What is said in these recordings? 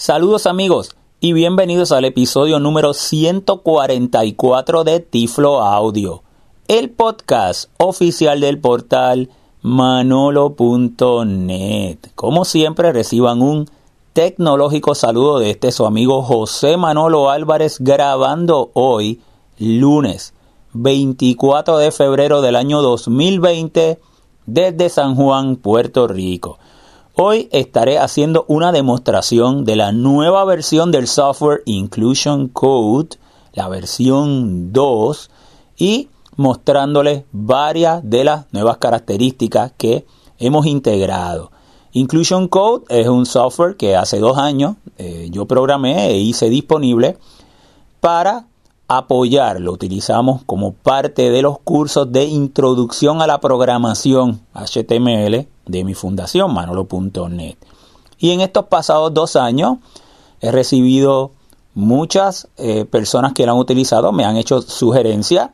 Saludos amigos y bienvenidos al episodio número 144 de Tiflo Audio, el podcast oficial del portal manolo.net. Como siempre reciban un tecnológico saludo de este su amigo José Manolo Álvarez grabando hoy lunes 24 de febrero del año 2020 desde San Juan, Puerto Rico. Hoy estaré haciendo una demostración de la nueva versión del software Inclusion Code, la versión 2, y mostrándoles varias de las nuevas características que hemos integrado. Inclusion Code es un software que hace dos años eh, yo programé e hice disponible para apoyar. Lo utilizamos como parte de los cursos de introducción a la programación HTML de mi fundación, manolo.net. Y en estos pasados dos años he recibido muchas eh, personas que lo han utilizado, me han hecho sugerencias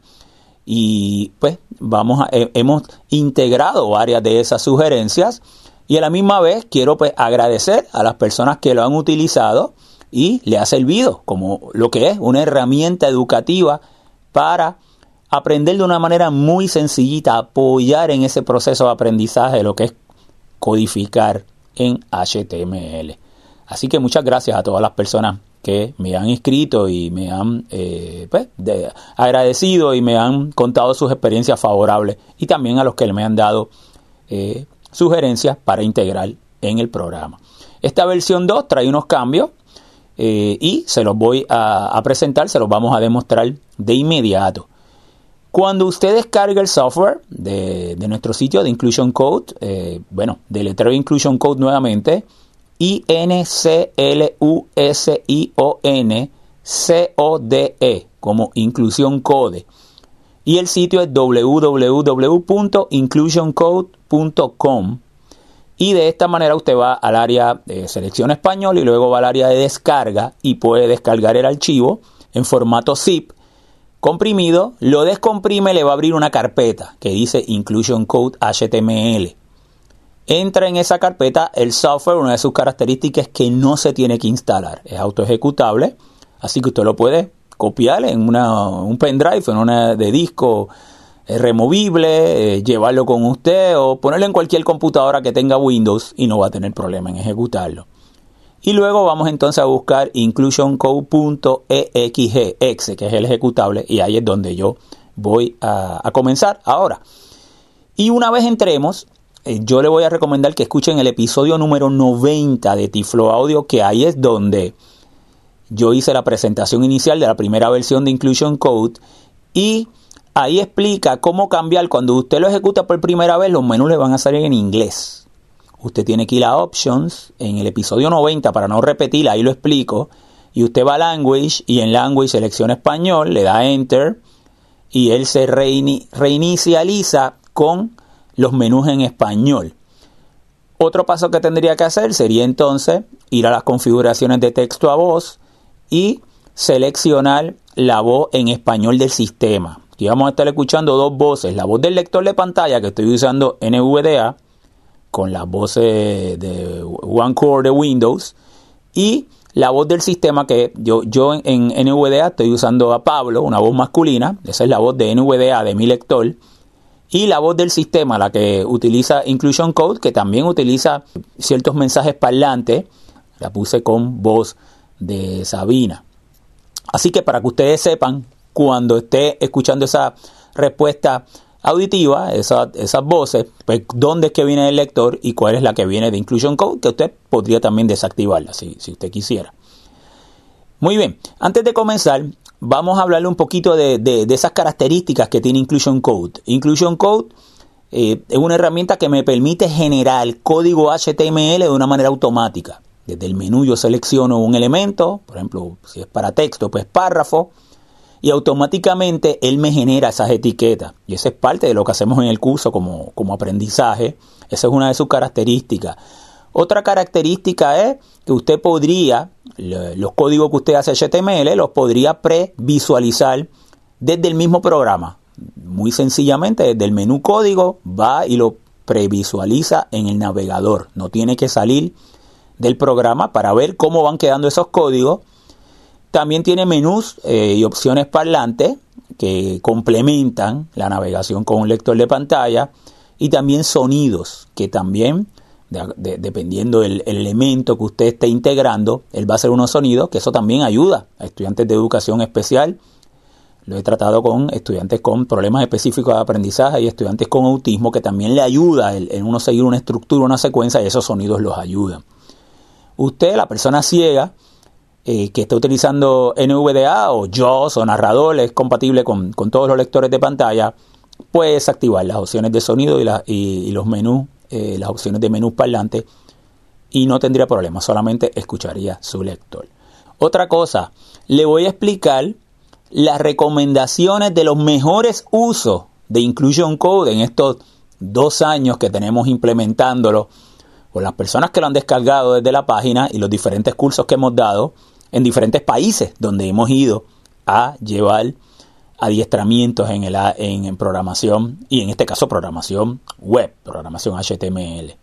y pues vamos a, hemos integrado varias de esas sugerencias y a la misma vez quiero pues agradecer a las personas que lo han utilizado y le ha servido como lo que es una herramienta educativa para aprender de una manera muy sencillita, apoyar en ese proceso de aprendizaje lo que es codificar en HTML. Así que muchas gracias a todas las personas que me han escrito y me han eh, pues, agradecido y me han contado sus experiencias favorables y también a los que me han dado eh, sugerencias para integrar en el programa. Esta versión 2 trae unos cambios eh, y se los voy a, presentar, se los vamos a demostrar de inmediato. Cuando usted descarga el software de, nuestro sitio de Inclusion Code, eh, bueno, de letrero Inclusion Code nuevamente, I-N-C-L-U-S-I-O-N-C-O-D-E, como Inclusión Code. Y el sitio es www.inclusioncode.com. Y de esta manera usted va al área de selección español y luego va al área de descarga y puede descargar el archivo en formato zip comprimido, lo descomprime, le va a abrir una carpeta que dice Inclusion Code HTML. Entra en esa carpeta el software, una de sus características es que no se tiene que instalar, es auto ejecutable, así que usted lo puede copiar en un pendrive, en una de disco eh, removible, eh, llevarlo con usted o ponerlo en cualquier computadora que tenga Windows y no va a tener problema en ejecutarlo. Y luego vamos entonces a buscar inclusioncode.exe, que es el ejecutable, y ahí es donde yo voy a, comenzar ahora. Y una vez entremos, eh, yo le voy a recomendar que escuchen el episodio número 90 de Tiflo Audio, que ahí es donde yo hice la presentación inicial de la primera versión de Inclusion Code y ahí explica cómo cambiar cuando usted lo ejecuta por primera vez, los menús le van a salir en inglés usted tiene que ir Options en el episodio 90 para no repetir, ahí lo explico. Y usted va a Language y en Language selecciona español, le da Enter y él se reinicializa con los menús en español. Otro paso que tendría que hacer sería entonces ir a las configuraciones de texto a voz y seleccionar la voz en español del sistema. Aquí vamos a estar escuchando dos voces, la voz del lector de pantalla que estoy usando NVDA con las voces de OneCore de Windows y la voz del sistema que yo, yo en NVDA estoy usando a Pablo, una voz masculina, esa es la voz de NVDA de mi lector, y la voz del sistema, la que utiliza Inclusion Code, que también utiliza ciertos mensajes parlantes, la puse con voz de Sabina. Así que para que ustedes sepan, cuando esté escuchando esa respuesta auditiva, esas voces, pues dónde es que viene el lector y cuál es la que viene de Inclusion Code, que usted podría también desactivarla si, si usted quisiera. Muy bien, antes de comenzar, vamos a hablarle un poquito de, esas características que tiene Inclusion Code. Inclusion Code eh, es una herramienta que me permite generar código HTML de una manera automática. Desde el menú yo selecciono un elemento, por ejemplo, si es para texto, pues párrafo, y automáticamente él me genera esas etiquetas. Y esa es parte de lo que hacemos en el curso como, como aprendizaje. Esa es una de sus características. Otra característica es que usted podría, los códigos que usted hace HTML, los podría previsualizar desde el mismo programa. Muy sencillamente, desde el menú código va y lo previsualiza en el navegador. No tiene que salir del programa para ver cómo van quedando esos códigos. También tiene menús eh, y opciones parlantes que complementan la navegación con un lector de pantalla y también sonidos que también dependiendo del elemento que usted esté integrando, él va a hacer unos sonidos que eso también ayuda a estudiantes de educación especial. Lo he tratado con estudiantes con problemas específicos de aprendizaje y estudiantes con autismo que también le ayuda en uno seguir una estructura, una secuencia y esos sonidos los ayudan. Usted, la persona ciega, eh, que está utilizando NVDA o JAWS o narrador, es compatible con, todos los lectores de pantalla, puede desactivar las opciones de sonido y, los menús eh, las opciones de menú parlante y no tendría problema, solamente escucharía su lector. Otra cosa, le voy a explicar las recomendaciones de los mejores usos de Inclusion Code en estos dos años que tenemos implementándolo, o las personas que lo han descargado desde la página y los diferentes cursos que hemos dado en diferentes países donde hemos ido a llevar adiestramientos en, el, en, programación y en este caso programación web, programación HTML.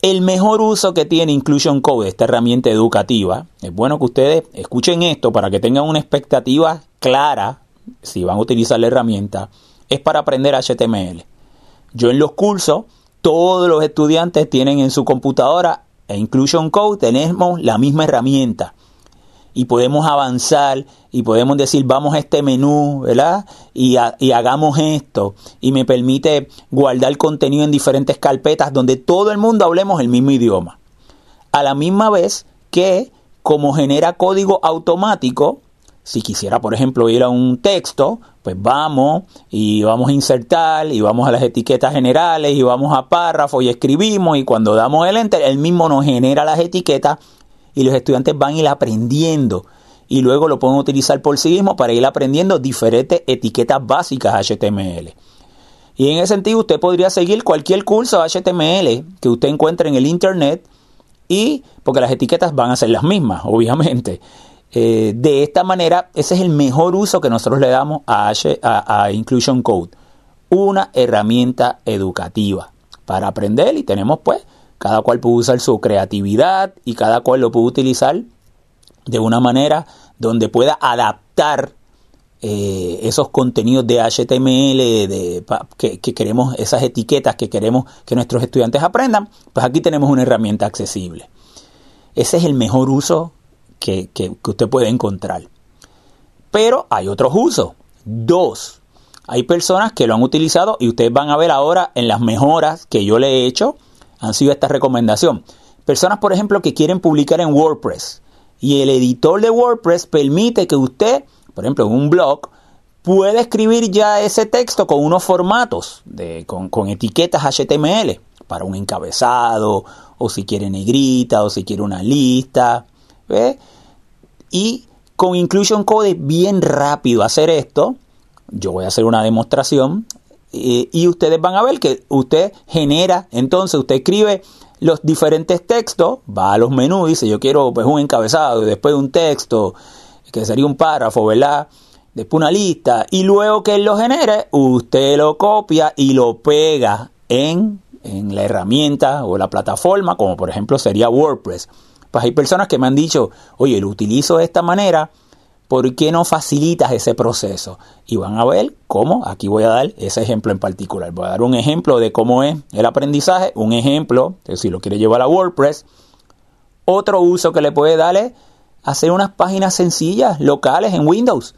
El mejor uso que tiene Inclusion Code, esta herramienta educativa, es bueno que ustedes escuchen esto para que tengan una expectativa clara si van a utilizar la herramienta, es para aprender HTML. Yo en los cursos, todos los estudiantes tienen en su computadora e Inclusion Code, tenemos la misma herramienta y podemos avanzar y podemos decir vamos a este menú, ¿verdad? Y, y, hagamos esto y me permite guardar contenido en diferentes carpetas donde todo el mundo hablemos el mismo idioma. A la misma vez que como genera código automático, si quisiera por ejemplo ir a un texto, pues vamos y vamos a insertar y vamos a las etiquetas generales y vamos a párrafo y escribimos y cuando damos el enter, él mismo nos genera las etiquetas y los estudiantes van a ir aprendiendo y luego lo pueden utilizar por sí mismos para ir aprendiendo diferentes etiquetas básicas HTML. Y en ese sentido usted podría seguir cualquier curso HTML que usted encuentre en el Internet y porque las etiquetas van a ser las mismas, obviamente. Eh, de esta manera, ese es el mejor uso que nosotros le damos a, Inclusion Code. Una herramienta educativa para aprender y tenemos pues cada cual puede usar su creatividad y cada cual lo puede utilizar de una manera donde pueda adaptar eh, esos contenidos de HTML de, que, queremos, esas etiquetas que queremos que nuestros estudiantes aprendan, pues aquí tenemos una herramienta accesible. Ese es el mejor uso que, que usted puede encontrar. Pero hay otros usos. Dos. Hay personas que lo han utilizado y ustedes van a ver ahora en las mejoras que yo le he hecho han sido esta recomendación. Personas, por ejemplo, que quieren publicar en WordPress y el editor de WordPress permite que usted, por ejemplo, en un blog, pueda escribir ya ese texto con unos formatos, de, con, etiquetas HTML para un encabezado, o si quiere negrita, o si quiere una lista. Y con Inclusion Code es bien rápido hacer esto. Yo voy a hacer una demostración y ustedes van a ver que usted genera, entonces usted escribe los diferentes textos, va a los menús, dice yo quiero pues un encabezado y después un texto, que sería un párrafo, ¿verdad? Después una lista y luego que él lo genere, usted lo copia y lo pega en, en la herramienta o la plataforma, como por ejemplo sería WordPress. Pues hay personas que me han dicho, oye, lo utilizo de esta manera ¿por qué no facilitas ese proceso? Y van a ver cómo, aquí voy a dar ese ejemplo en particular. Voy a dar un ejemplo de cómo es el aprendizaje, un ejemplo, si lo quiere llevar a WordPress. Otro uso que le puede dar es hacer unas páginas sencillas, locales en Windows,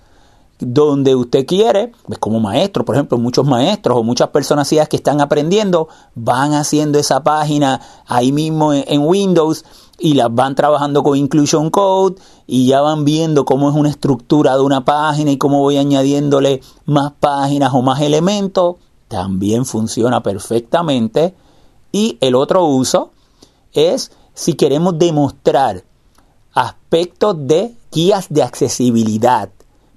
donde usted quiere, pues como maestro, por ejemplo, muchos maestros o muchas personas que están aprendiendo, van haciendo esa página ahí mismo en Windows y las van trabajando con Inclusion Code y ya van viendo cómo es una estructura de una página y cómo voy añadiéndole más páginas o más elementos, también funciona perfectamente. Y el otro uso es si queremos demostrar aspectos de guías de accesibilidad,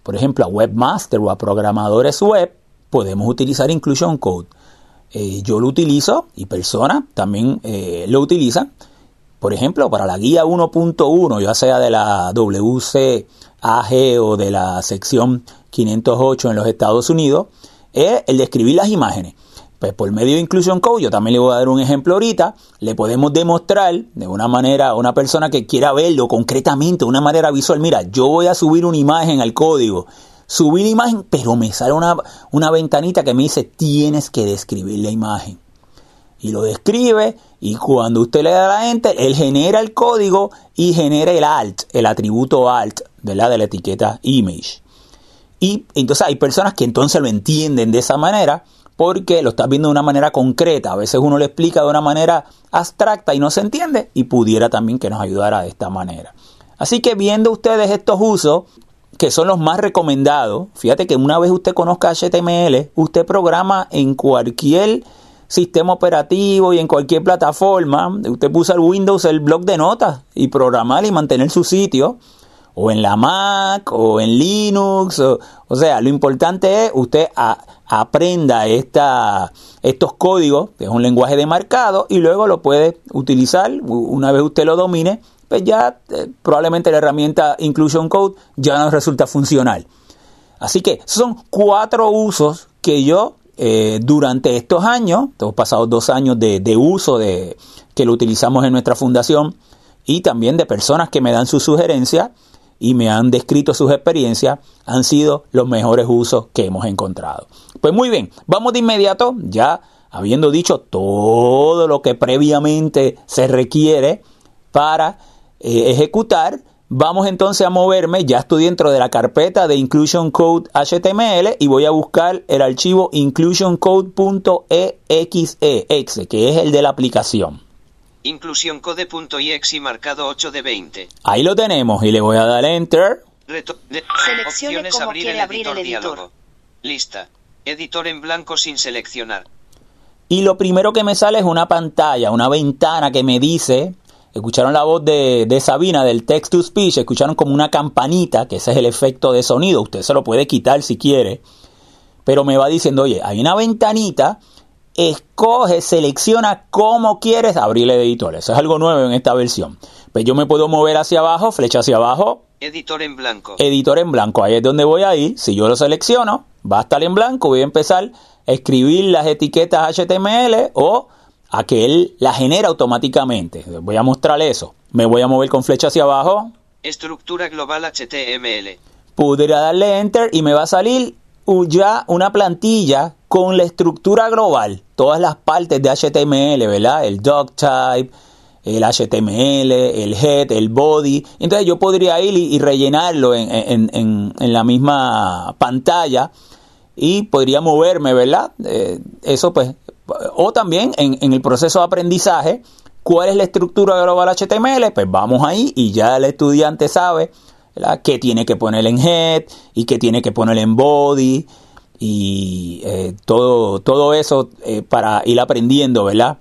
por ejemplo a webmaster o a programadores web, podemos utilizar Inclusion Code. Eh, yo lo utilizo y personas también eh, lo utilizan por ejemplo, para la guía 1.1, ya sea de la WCAG o de la sección 508 en los Estados Unidos, es el de las imágenes. Pues por medio de Inclusion Code, yo también le voy a dar un ejemplo ahorita, le podemos demostrar de una manera a una persona que quiera verlo concretamente, de una manera visual, mira, yo voy a subir una imagen al código, subir imagen, pero me sale una, una ventanita que me dice, tienes que describir la imagen. Y lo describe y cuando usted le da la enter, él genera el código y genera el alt, el atributo alt de la de la etiqueta image. Y entonces hay personas que entonces lo entienden de esa manera porque lo estás viendo de una manera concreta. A veces uno lo explica de una manera abstracta y no se entiende y pudiera también que nos ayudara de esta manera. Así que viendo ustedes estos usos, que son los más recomendados, fíjate que una vez usted conozca HTML, usted programa en cualquier sistema operativo y en cualquier plataforma. Usted puso el Windows el blog de notas y programar y mantener su sitio o en la Mac o en Linux. O, sea, lo importante es usted aprenda esta, estos códigos, que es un lenguaje de marcado, y luego lo puede utilizar. Una vez usted lo domine, pues ya eh, probablemente la herramienta Inclusion Code ya no resulta funcional. Así que son cuatro usos que yo eh, durante estos años, hemos pasado dos años de, de uso de que lo utilizamos en nuestra fundación y también de personas que me dan sus sugerencias, y me han descrito sus experiencias, han sido los mejores usos que hemos encontrado. Pues muy bien, vamos de inmediato, ya habiendo dicho todo lo que previamente se requiere para eh, ejecutar, vamos entonces a moverme, ya estoy dentro de la carpeta de Inclusion Code HTML y voy a buscar el archivo inclusioncode.exe, que es el de la aplicación. Inclusión code.exe marcado 8 de 20. Ahí lo tenemos y le voy a dar enter. Seleccione cómo abrir quiere el abrir el editor. Lista. Editor en blanco sin seleccionar. Y lo primero que me sale es una pantalla, una ventana que me dice, escucharon la voz de, de Sabina del text to speech, escucharon como una campanita, que ese es el efecto de sonido, usted se lo puede quitar si quiere, pero me va diciendo, oye, hay una ventanita escoge, selecciona cómo quieres abrir el editor. Eso es algo nuevo en esta versión. Pues yo me puedo mover hacia abajo, flecha hacia abajo. Editor en blanco. Editor en blanco. Ahí es donde voy a ir. Si yo lo selecciono, va a estar en blanco. Voy a empezar a escribir las etiquetas HTML o a que él las genera automáticamente. Voy a mostrar eso. Me voy a mover con flecha hacia abajo. Estructura global HTML. Pudiera darle enter y me va a salir ya una plantilla con la estructura global, todas las partes de HTML, ¿verdad? El doc type, el HTML, el head, el body. Entonces yo podría ir y, rellenarlo en, la misma pantalla y podría moverme, ¿verdad? Eh, eso pues, o también en, el proceso de aprendizaje, ¿cuál es la estructura global HTML? Pues vamos ahí y ya el estudiante sabe ¿verdad? qué tiene que poner en head y qué tiene que poner en body y eh, todo, todo eso eh, para ir aprendiendo, ¿verdad?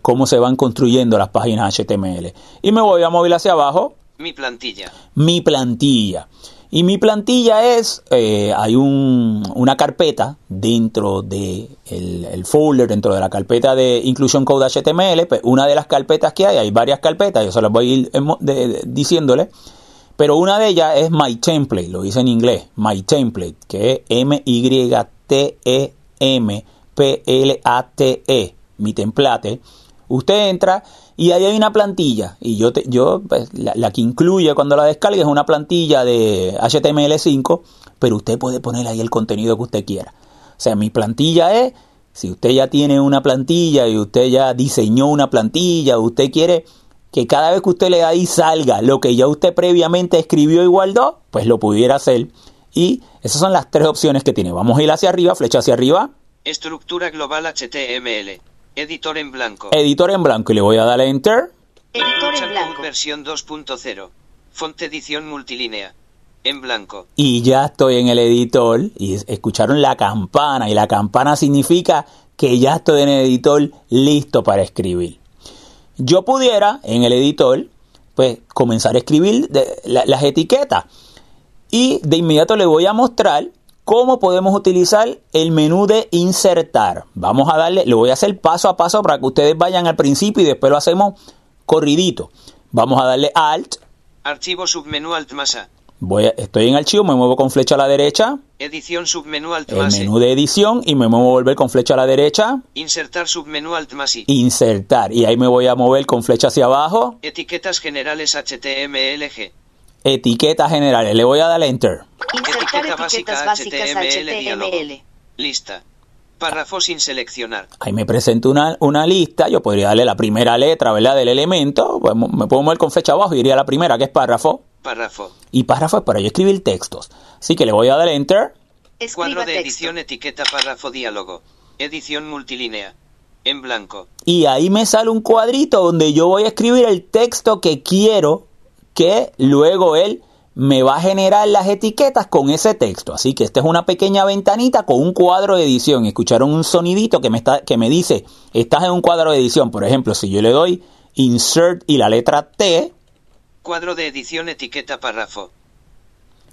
cómo se van construyendo las páginas HTML. Y me voy a mover hacia abajo. Mi plantilla. Mi plantilla. Y mi plantilla es, eh, hay un, una carpeta dentro de el, folder, dentro de la carpeta de Inclusion Code HTML, pues una de las carpetas que hay, hay varias carpetas, yo se las voy a ir diciéndole, pero una de ellas es My Template, lo dice en inglés, My Template, que es M-Y-T-E-M-P-L-A-T-E, mi template. Usted entra y ahí hay una plantilla, y yo, yo pues, la, que incluye cuando la descargue es una plantilla de HTML5, pero usted puede poner ahí el contenido que usted quiera. O sea, mi plantilla es, si usted ya tiene una plantilla y usted ya diseñó una plantilla, usted quiere que cada vez que usted le da y salga lo que ya usted previamente escribió y guardó, pues lo pudiera hacer. Y esas son las tres opciones que tiene. Vamos a ir hacia arriba, flecha hacia arriba. Estructura global HTML. Editor en blanco. Editor en blanco y le voy a dar a Enter. Editor en blanco. Versión 2.0. Fonte edición multilínea. En blanco. Y ya estoy en el editor y escucharon la campana y la campana significa que ya estoy en el editor listo para escribir yo pudiera en el editor pues comenzar a escribir las etiquetas y de inmediato le voy a mostrar cómo podemos utilizar el menú de insertar. Vamos a darle, le voy a hacer paso a paso para que ustedes vayan al principio y después lo hacemos corridito. Vamos a darle Alt. Archivo submenú Alt masa. Voy a- estoy en archivo, me muevo con flecha a la derecha, Edición submenú alt el E. menú de edición y me muevo a volver con flecha a la derecha, Insertar submenú alt más I. insertar y ahí me voy a mover con flecha hacia abajo, Etiquetas generales HTMLG. Etiquetas generales, le voy a dar enter. Insertar Etiqueta básica etiquetas básicas HTML diálogo. HTML. Lista. Párrafo sin seleccionar. Ahí me presenta una, una lista, yo podría darle la primera letra, ¿verdad? Del elemento, pues, me puedo mover con flecha abajo y iría a la primera, que es párrafo, Párrafo. y párrafo es para yo escribir textos. Así que le voy a dar enter, Escriba Cuadro de texto. edición etiqueta párrafo diálogo. Edición multilínea. En blanco. y ahí me sale un cuadrito donde yo voy a escribir el texto que quiero que luego él me va a generar las etiquetas con ese texto. Así que esta es una pequeña ventanita con un cuadro de edición. Escucharon un sonidito que me, está, que me dice, estás en un cuadro de edición. Por ejemplo, si yo le doy insert y la letra T Cuadro de edición etiqueta párrafo.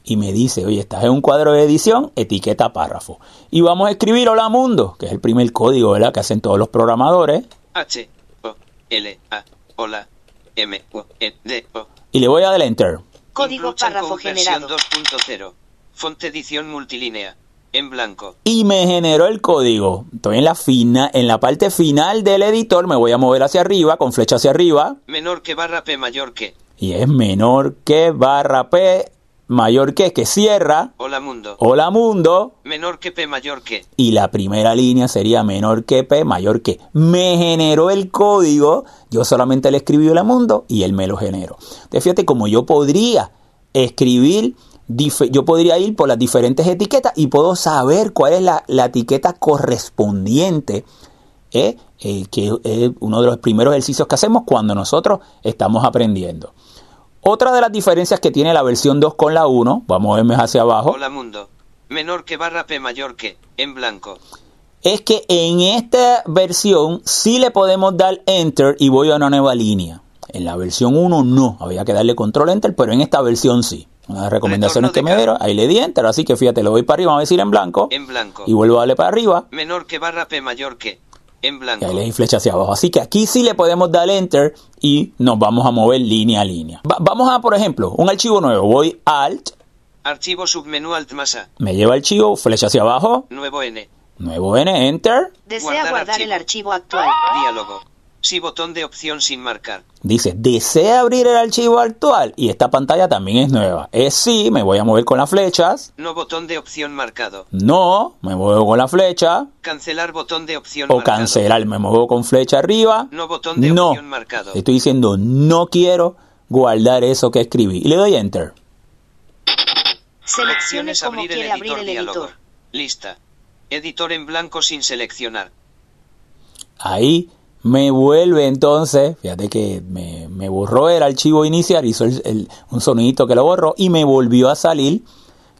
y me dice, oye, estás en un cuadro de edición, etiqueta párrafo. Y vamos a escribir hola mundo, que es el primer código ¿verdad? que hacen todos los programadores. H. O. L. A. Hola. M. O. E. D. O. Y le voy a dar enter. Código párrafo generado. 2.0. Fonte edición multilínea. En blanco. y me generó el código. Estoy en la fina, en la parte final del editor, me voy a mover hacia arriba, con flecha hacia arriba, Menor que barra P mayor que. y es menor que barra P, mayor que, que cierra, Hola mundo. hola mundo, Menor que P mayor que. y la primera línea sería menor que P, mayor que. Me generó el código, yo solamente le escribí hola mundo y él me lo generó. Entonces fíjate como yo podría escribir, yo podría ir por las diferentes etiquetas y puedo saber cuál es la, la etiqueta correspondiente, ¿eh? Eh, que es uno de los primeros ejercicios que hacemos cuando nosotros estamos aprendiendo. Otra de las diferencias que tiene la versión 2 con la 1, vamos a verme hacia abajo, Hola mundo. Menor que barra P mayor que. En blanco. es que en esta versión sí le podemos dar enter y voy a una nueva línea. En la versión 1 no, había que darle control enter, pero en esta versión sí. Una de las recomendaciones que me dieron, ahí le di enter, así que fíjate, le voy para arriba, vamos a decir en blanco, En blanco. y vuelvo a darle para arriba, Menor que barra P mayor que. En y blanco. ahí le di flecha hacia abajo. Así que aquí sí le podemos dar enter y nos vamos a mover línea a línea. Va- vamos a, por ejemplo, un archivo nuevo, voy alt, Archivo submenú alt más A. me lleva archivo, flecha hacia abajo, Nuevo N. nuevo N, enter, Desea Guardar guardar, el archivo. archivo actual. Diálogo. Sí botón de opción sin marcar. Dice, desea abrir el archivo actual y esta pantalla también es nueva. Es sí, me voy a mover con las flechas. No botón de opción marcado. No, me muevo con la flecha. Cancelar botón de opción O marcado. cancelar, me muevo con flecha arriba. No botón de No. opción marcado. Estoy diciendo, no quiero guardar eso que escribí. Y le doy enter. Seleccione Acciones cómo abrir el quiere abrir editor el diálogo. editor. Lista. Editor en blanco sin seleccionar. Ahí me vuelve entonces, fíjate que me, me borró el archivo inicial, hizo el- el- un sonidito que lo borró y me volvió a salir.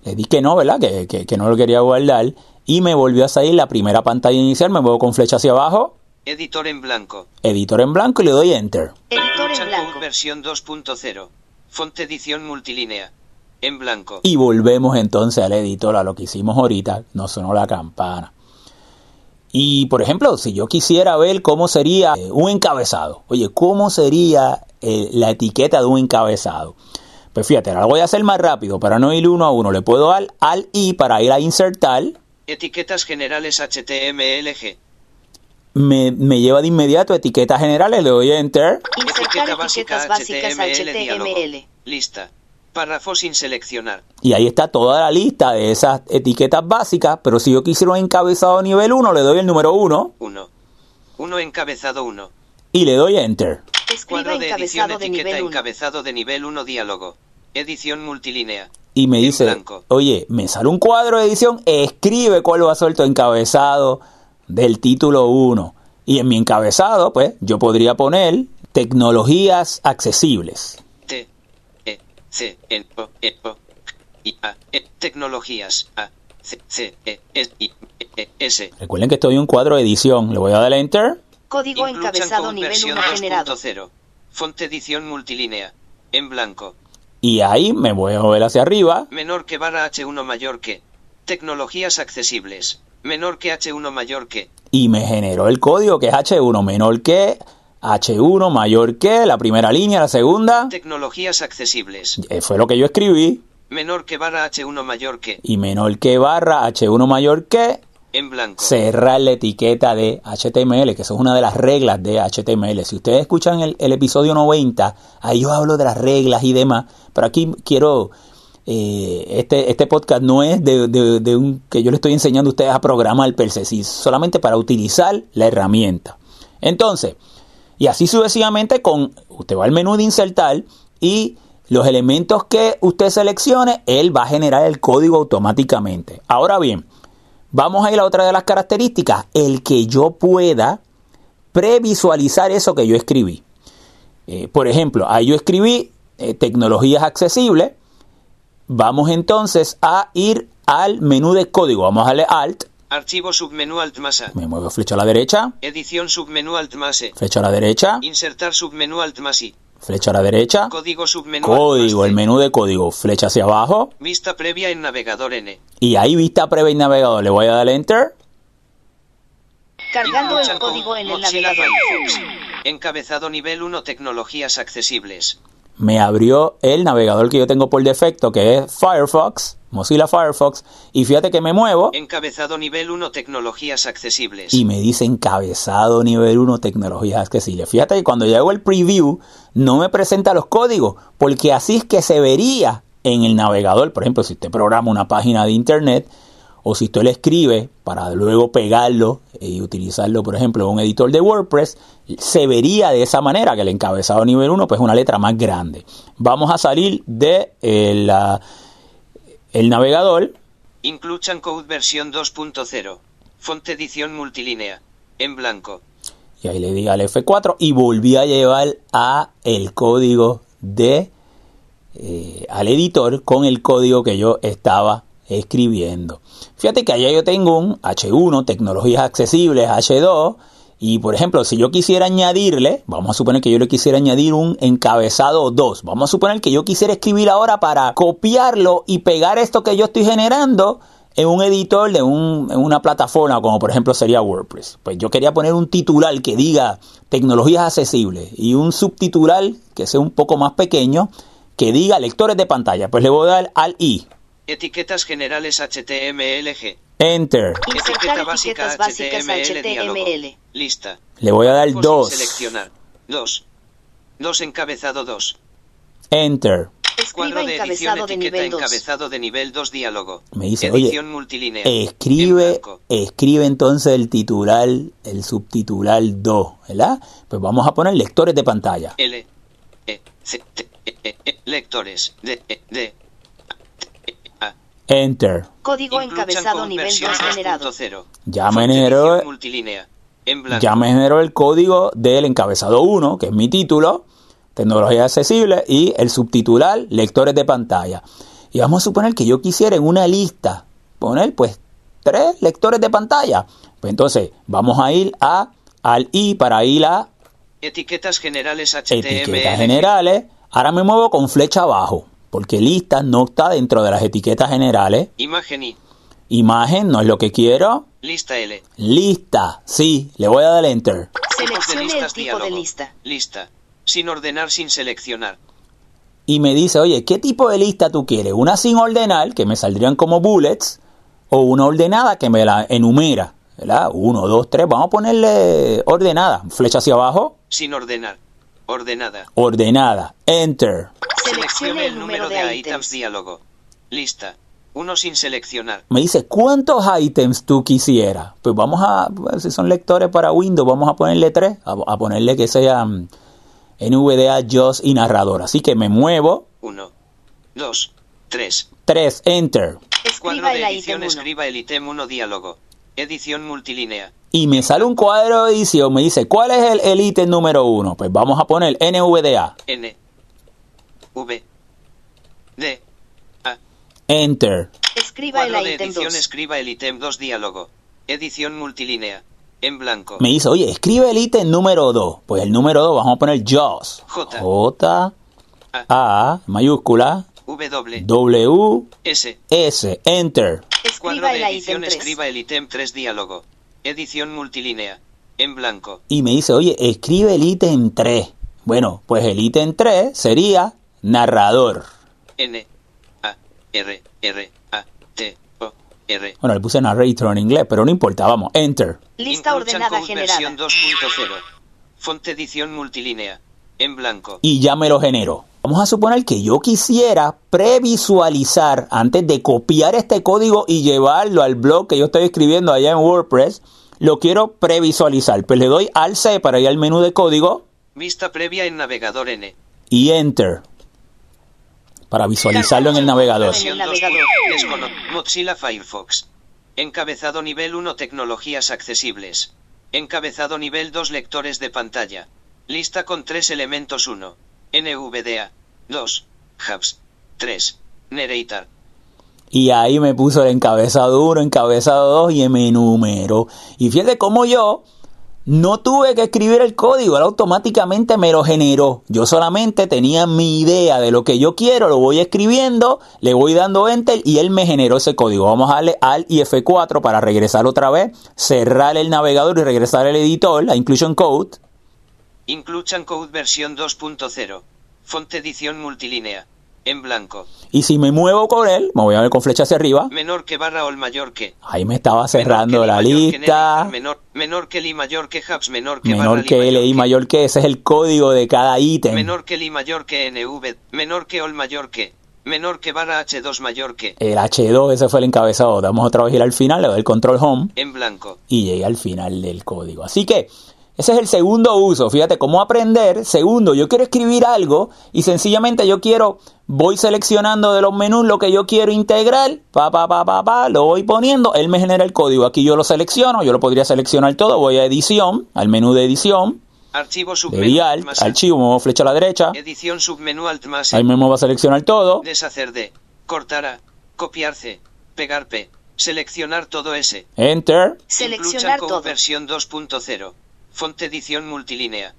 Le di que no, ¿verdad? Que, que- que no lo quería guardar. Y me volvió a salir la primera pantalla inicial, me muevo con flecha hacia abajo, Editor en blanco. editor en blanco y le doy enter. Editor en blanco. Versión 2.0. Fonte edición multilínea. En blanco. Y volvemos entonces al editor, a lo que hicimos ahorita, nos sonó la campana. Y por ejemplo, si yo quisiera ver cómo sería eh, un encabezado, oye, ¿cómo sería eh, la etiqueta de un encabezado? Pues fíjate, ahora lo voy a hacer más rápido, para no ir uno a uno, le puedo dar al I para ir a insertar, Etiquetas generales HTMLG. me, me lleva de inmediato a etiquetas generales, le doy enter, Insertar Etiqueta básica etiquetas básicas HTML. HTML. Lista. Párrafo sin seleccionar. y ahí está toda la lista de esas etiquetas básicas, pero si yo quisiera un encabezado nivel 1, le doy el número 1 1. 1 encabezado 1. y le doy enter. Escriba Cuadro de edición encabezado de etiqueta nivel 1. encabezado de nivel 1 diálogo. Edición multilínea. y me dice, blanco. oye, me sale un cuadro de edición, escribe cuál va a ser tu encabezado del título 1. Y en mi encabezado, pues, yo podría poner tecnologías accesibles. E. C. N. O. E. O. I. A. E. Tecnologías. A. C. C. E. S. I. E. E. S. Recuerden que estoy en un cuadro de edición, le voy a dar enter Código encabezado nivel versión 1 generado. 2.0. Fonte edición multilínea. En blanco. y ahí me voy a mover hacia arriba Menor que barra H1 mayor que. Tecnologías accesibles. Menor que H1 mayor que. y me generó el código que es H1 menor que, H1 mayor que, la primera línea, la segunda, Tecnologías accesibles. eh, fue lo que yo escribí. Menor que barra H1 mayor que. y menor que barra H1 mayor que En blanco. cerrar la etiqueta de HTML, que eso es una de las reglas de HTML. Si ustedes escuchan el, el episodio 90, ahí yo hablo de las reglas y demás, pero aquí quiero, eh, este, este podcast no es de, de- de un que yo le estoy enseñando a ustedes a programar per se, solamente para utilizar la herramienta. Entonces, y así sucesivamente con, usted va al menú de insertar y los elementos que usted seleccione, él va a generar el código automáticamente. Ahora bien, Vamos a ir a otra de las características, el que yo pueda previsualizar eso que yo escribí. Eh, por ejemplo, ahí yo escribí eh, tecnologías accesibles. Vamos entonces a ir al menú de código. Vamos a darle Alt. Archivo submenú Alt más A. Me muevo flecha a la derecha, Edición submenú Alt más E. flecha a la derecha, Insertar submenú Alt más I. flecha a la derecha, Código submenú código, el menú de código, flecha hacia abajo. Vista previa en navegador N. Y ahí vista previa y navegador. Le voy a dar Enter. Cargando el código en el navegador. Encabezado nivel 1 Tecnologías accesibles. me abrió el navegador que yo tengo por defecto, que es Firefox, Mozilla Firefox, y fíjate que me muevo Encabezado nivel 1 Tecnologías accesibles. y me dice encabezado nivel 1 tecnologías accesibles. Fíjate que cuando yo hago el preview no me presenta los códigos, porque así es que se vería en el navegador. Por ejemplo, si usted programa una página de internet o si usted le escribe para luego pegarlo y utilizarlo, por ejemplo, en un editor de WordPress, se vería de esa manera que el encabezado nivel 1 pues es una letra más grande. Vamos a salir de eh, la- el navegador Incluchan Code versión 2.0. Font edición multilínea. En blanco. y ahí le di al F4 y volví a llevar a el código de eh, al editor con el código que yo estaba escribiendo. Fíjate que allá yo tengo un H1, tecnologías accesibles, H2, y por ejemplo, si yo quisiera añadirle, vamos a suponer que yo le quisiera añadir un encabezado 2, vamos a suponer que yo quisiera escribir ahora para copiarlo y pegar esto que yo estoy generando en un editor de un- en una plataforma como por ejemplo sería WordPress. Pues yo quería poner un titular que diga tecnologías accesibles y un subtitular que sea un poco más pequeño que diga lectores de pantalla. Pues le voy a dar al I. Etiquetas generales HTMLG. Enter. Etiqueta básica HTML. HTML. Lista. Le voy a dar Sin 2. seleccionar. 2. 2 encabezado 2. Enter. Escriba Cuadro de edición encabezado de etiqueta nivel 2. encabezado de nivel 2 diálogo. Me dice, Edición oye, multilínea. Escribe, escribe entonces el titular, el subtitular 2, ¿verdad? Pues vamos a poner lectores de pantalla. L. E. C. T. E. E. E. Lectores. D. E. Enter. Código encabezado nivel versión 2 generado. 2.0. Ya me generó-. Ya me generó el código del encabezado 1, que es mi título, tecnología accesible, y el subtitular, lectores de pantalla. Y vamos a suponer que yo quisiera en una lista poner pues tres lectores de pantalla. Pues entonces vamos a ir a al I para ir a Etiquetas generales HTML. etiquetas generales. Ahora me muevo con flecha abajo, porque lista no está dentro de las etiquetas generales. Imagen y. Imagen no es lo que quiero. Lista L. Lista, sí, le voy a dar enter. De Seleccione el tipo de diálogo. lista. Lista. Sin ordenar, sin seleccionar. y me dice, oye, ¿qué tipo de lista tú quieres? ¿Una sin ordenar, que me saldrían como bullets, o una ordenada que me la enumera? ¿Verdad? Uno, dos, tres, vamos a ponerle ordenada. Flecha hacia abajo, Sin ordenar. Ordenada. ordenada, enter. Seleccione el número de items ítems. diálogo. Lista. Uno sin seleccionar. Me dice, ¿cuántos ítems tú quisieras? Pues vamos a, pues, si son lectores para Windows, vamos a ponerle tres, a, a ponerle que sean NVDA, JOS y narrador. Así que me muevo, Uno. Dos. Tres. tres, enter. Cuadro Escriba de el edición. ítem 1. Escriba el ítem 1 diálogo. Edición multilínea. y me sale un cuadro de edición, me dice, ¿cuál es el, el ítem número uno? Pues vamos a poner NVDA, N. V. D. A. Enter. Escriba el Cuadro de ítem edición. 2. Escriba el ítem 2 diálogo. Edición multilínea. En blanco. Me dice, oye, escribe el ítem número 2. Pues el número 2 vamos a poner JAWS. J. J, A, mayúscula, W. W, S. S, Enter. Cuadro Escriba de el ítem edición. 3. Escriba el ítem 3 diálogo. Edición multilínea. En blanco. Y me dice, oye, escribe el ítem 3. Bueno, pues el ítem 3 sería narrador. N. A. R, R, A, T, O, R. Bueno, le puse narrator en inglés, pero no importa, vamos, enter. Lista ordenada Code generada. versión 2.0. Fonte edición multilínea. En blanco. y ya me lo generó. Vamos a suponer que yo quisiera previsualizar antes de copiar este código y llevarlo al blog que yo estoy escribiendo allá en WordPress. Lo quiero previsualizar. Pues le doy al C para ir al menú de código Vista previa en navegador N. y Enter para visualizarlo en el navegador. Versión En el 2. navegador. Descono- Mozilla Firefox. Encabezado nivel 1 Tecnologías accesibles. Encabezado nivel 2 Lectores de pantalla. Lista con tres elementos 1. NVDA. 2. Hubs. 3. Narrator. Y ahí me puso el encabezado 1, encabezado 2 y me enumeró. Y fíjate cómo yo no tuve que escribir el código, él automáticamente me lo generó. Yo solamente tenía mi idea de lo que yo quiero, lo voy escribiendo, le voy dando enter y él me generó ese código. Vamos a darle al y F4 para regresar otra vez, cerrar el navegador y regresar el editor, la inclusion code. Inclusion Code versión 2.0. Fonte edición multilínea. En blanco. Y si me muevo con él, me voy a ver con flecha hacia arriba. Menor que barra o el mayor que. Ahí me estaba cerrando la lista. Menor, menor que li mayor que hubs. Menor que barra Menor li que mayor LI mayor que ese es el código de cada ítem. Menor que li mayor que NV. Menor que ol mayor que. Menor que barra H2 mayor que. El H2, ese fue el encabezado. Damos otra vez ir al final, le doy el control home En blanco. y llegué al final del código. Así que ese es el segundo uso. Fíjate cómo aprender. Segundo, yo quiero escribir algo y sencillamente yo quiero, voy seleccionando de los menús lo que yo quiero integrar, pa, pa, pa, pa, pa, lo voy poniendo, él me genera el código. Aquí yo lo selecciono, yo lo podría seleccionar todo, voy a edición, al menú de edición, Archivo le submenú. di alt, más archivo, muevo flecha a la derecha, Edición submenú alt más. Ahí me muevo a seleccionar todo, Deshacer de. Cortar A. Copiar C. Pegar P. Seleccionar todo S. enter, Seleccionar todo. versión 2.0. Fonte edición multilínea.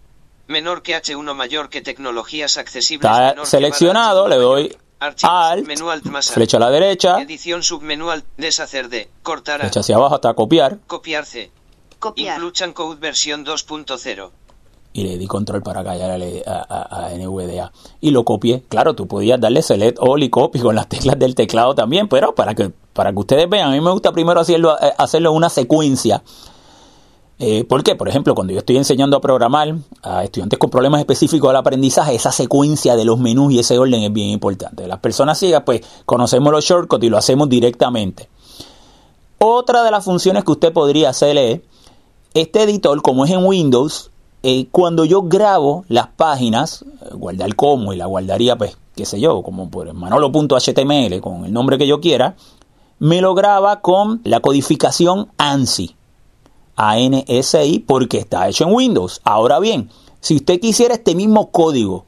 Menor que H1 mayor que tecnologías accesibles. está menor seleccionado, le H1 doy alt, menú alt más A. flecha a la derecha, Edición submenú alt. Deshacer de. Cortar A. flecha hacia abajo hasta copiar Copiar C. Copiar. Inclusion Code versión 2.0. y le di control para callar a, a- a NVDA y lo copié. Claro, tú podías darle select all y copy con las teclas del teclado también, pero para que para que ustedes vean, a mí me gusta primero hacerlo eh, hacerlo en una secuencia. Eh, ¿Por qué? Por ejemplo, cuando yo estoy enseñando a programar a estudiantes con problemas específicos del aprendizaje, esa secuencia de los menús y ese orden es bien importante. Las personas ciegas, pues, conocemos los shortcuts y lo hacemos directamente. Otra de las funciones que usted podría hacer es, este editor, como es en Windows, eh, cuando yo grabo las páginas, eh, guardar como y la guardaría, pues, qué sé yo, como por manolo.html, con el nombre que yo quiera, me lo graba con la codificación ANSI. ANSI porque está hecho en Windows. Ahora bien, si usted quisiera este mismo código,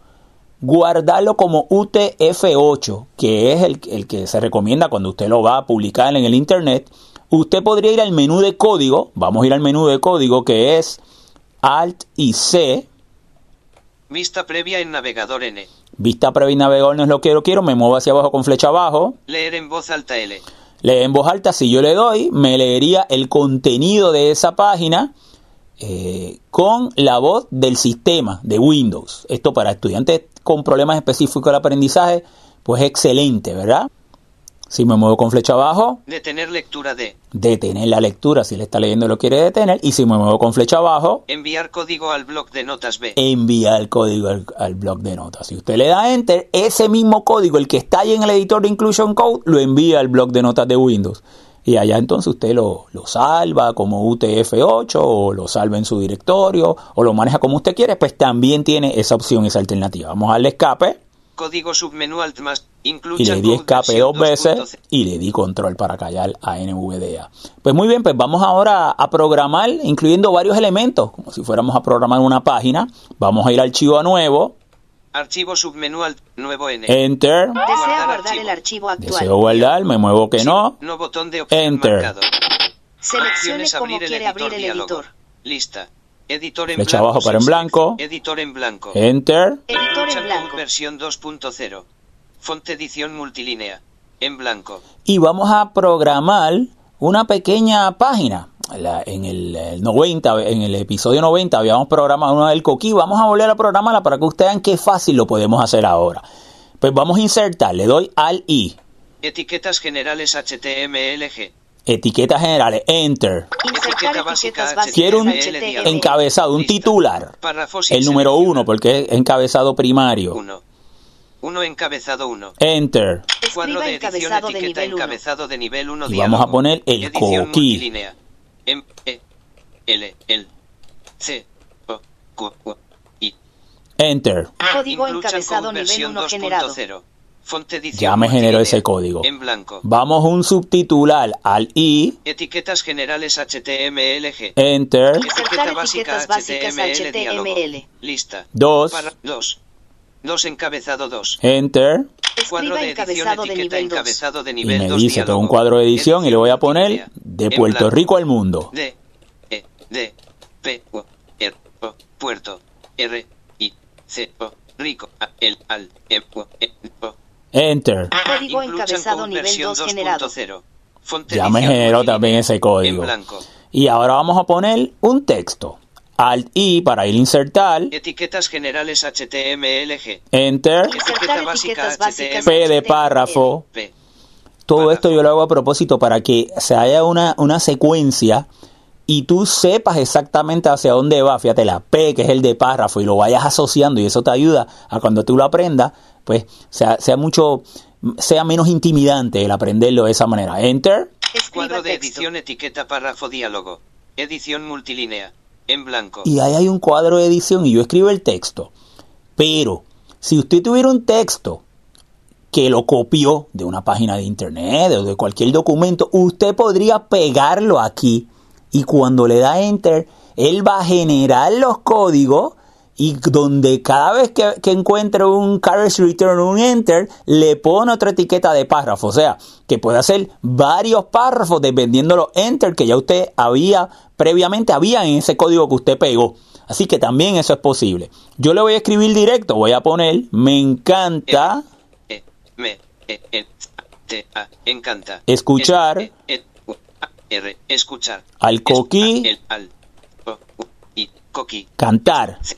guardarlo como UTF-8, que es el, el que se recomienda cuando usted lo va a publicar en el Internet, usted podría ir al menú de código, vamos a ir al menú de código que es Alt y C, Vista previa en navegador N. vista previa y navegador no es lo que yo quiero, me muevo hacia abajo con flecha abajo, Leer en voz alta L. lee en voz alta, si yo le doy, me leería el contenido de esa página eh, con la voz del sistema de Windows. Esto para estudiantes con problemas específicos del aprendizaje, pues excelente, ¿verdad? Si me muevo con flecha abajo, Detener lectura de. detener la lectura si le está leyendo y lo quiere detener. Y si me muevo con flecha abajo, Enviar código al bloc de notas B. envía el código al, al bloc de notas. Si usted le da enter, ese mismo código, el que está ahí en el editor de Inclusion Code, lo envía al bloc de notas de Windows. Y allá entonces usted lo, lo salva como UTF-8 o lo salva en su directorio o lo maneja como usted quiere, pues también tiene esa opción, esa alternativa. Vamos a darle escape Código submenú alt más. y Inclusion le di escape dos veces 2.0. y le di control para callar a NVDA. Pues muy bien, pues vamos ahora a programar incluyendo varios elementos, como si fuéramos a programar una página. Vamos a ir al archivo a nuevo, Archivo submenú alt. Nuevo N. enter, Desea Guardar guardar archivo. el archivo actual. deseo guardar, me muevo que no, No botón de opción Enter. marcado. Seleccione el quiere editor abrir el editor. Lista. Editor en Flecha blanco. abajo para en sin blanco. selección. Editor en blanco. enter, Editor en blanco. versión 2.0. Fonte edición multilínea. En blanco. y vamos a programar una pequeña página. La- en el, eh, 90, en el episodio 90 habíamos programado una del coquí, vamos a volver a programarla para que ustedes vean qué fácil lo podemos hacer ahora. Pues vamos a insertar, le doy al i, Etiquetas generales HTMLG. Etiquetas generales, enter. Etiqueta básica Quiero un HTML. encabezado, un titular. El número uno, porque es encabezado primario. 1. 1 encabezado 1. Enter. Cuadro Escriba de edición encabezado de etiqueta nivel 1. encabezado de nivel 1 Y vamos a poner el coquí. M, E, L, L, C, O, Q, U, I. Enter. Código encabezado nivel versión 1 generado. 2.0. Fonte Ya me generó ese código. En blanco. Vamos a un subtitular al I. Etiquetas generales HTMLG. Enter. Etiqueta básica HTML. HTML. Lista. Dos. 2. 2 encabezado 2. Enter. Cuadro de edición encabezado de etiqueta nivel 2. encabezado de Y nivel me 2 dice todo un cuadro de edición y le voy a poner de Puerto. Rico al mundo. D, E, D, P, U, R, O, Puerto, R, I, C, O, Rico, A, El, Al, E, O. Enter. Código encabezado nivel versión 2 generado. 2.0. Fonte Ya me generó también ese código. En blanco. Y ahora vamos a poner un texto. Alt I para ir a insertar. Etiquetas generales HTMLG. Enter. Etiqueta básica P de párrafo. P. Todo esto yo lo hago a propósito para que se haya una, una secuencia y tú sepas exactamente hacia dónde va. Fíjate, la P, que es el de párrafo, y lo vayas asociando y eso te ayuda a cuando tú lo aprendas, pues sea, sea mucho, sea menos intimidante el aprenderlo de esa manera. Enter. Escriba Cuadro de texto. edición etiqueta párrafo diálogo. Edición multilínea. En blanco. y ahí hay un cuadro de edición y yo escribo el texto. Pero si usted tuviera un texto que lo copió de una página de internet o de cualquier documento, usted podría pegarlo aquí y cuando le da enter, él va a generar los códigos y donde cada vez que, que encuentre un carriage return o un enter, le pone otra etiqueta de párrafo. O sea, que puede hacer varios párrafos dependiendo los enter que ya usted había previamente, había en ese código que usted pegó. Así que también eso es posible. Yo le voy a escribir directo, voy a poner, me encanta E, me, e, e, te, a, encanta. Escuchar. R, escuchar. Al coquí. el, al, y, coquí. cantar. C,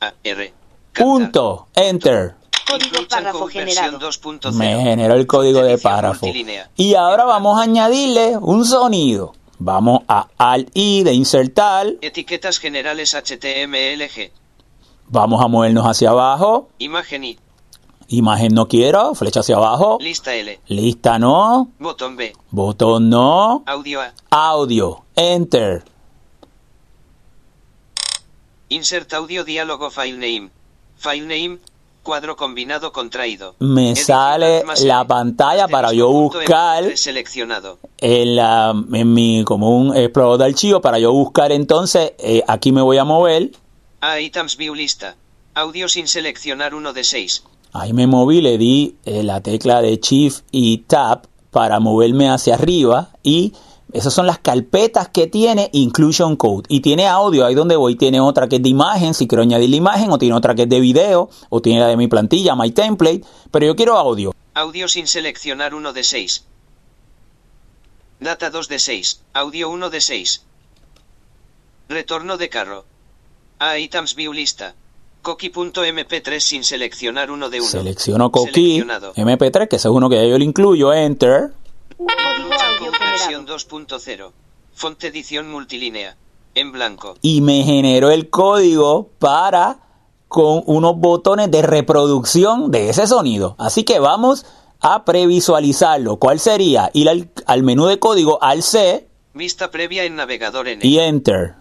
A, R. cantar. Punto. Enter. Código párrafo Code generado. versión 2.0. Me generó el código de párrafo. Y ahora vamos a añadirle un sonido. Vamos a Alt I de insertar. Etiquetas generales HTMLG. Vamos a movernos hacia abajo. Imagen y Imagen no quiero. Flecha hacia abajo. lista L. Lista no. Botón B. Botón no. Audio A. Audio. Enter. Insert audio diálogo file name. File name. Cuadro combinado contraído. Me sale la pantalla para yo buscar MP3 Seleccionado. en, la, en mi como un explorador de archivo para yo buscar entonces eh, aquí me voy a mover A items view lista. Audio sin seleccionar uno de 6. Ahí me moví le di eh, la tecla de shift y tab para moverme hacia arriba y esas son las carpetas que tiene inclusion code y tiene audio ahí donde voy tiene otra que es de imagen si quiero añadir la imagen o tiene otra que es de video o tiene la de mi plantilla my template pero yo quiero audio Audio sin seleccionar uno de 6. Data 2 de 6. Audio 1 de 6. Retorno de carro. A items view lista. Coqui.mp3 sin seleccionar uno de 1. selecciono Coqui Seleccionado. MP3 que ese es uno que ya yo le incluyo enter Versión generado. 2.0. Fonte edición multilínea. En blanco. y me generó el código para con unos botones de reproducción de ese sonido. Así que vamos a previsualizarlo. ¿Cuál sería? Ir al, al menú de código, al C Vista previa en navegador N. y Enter.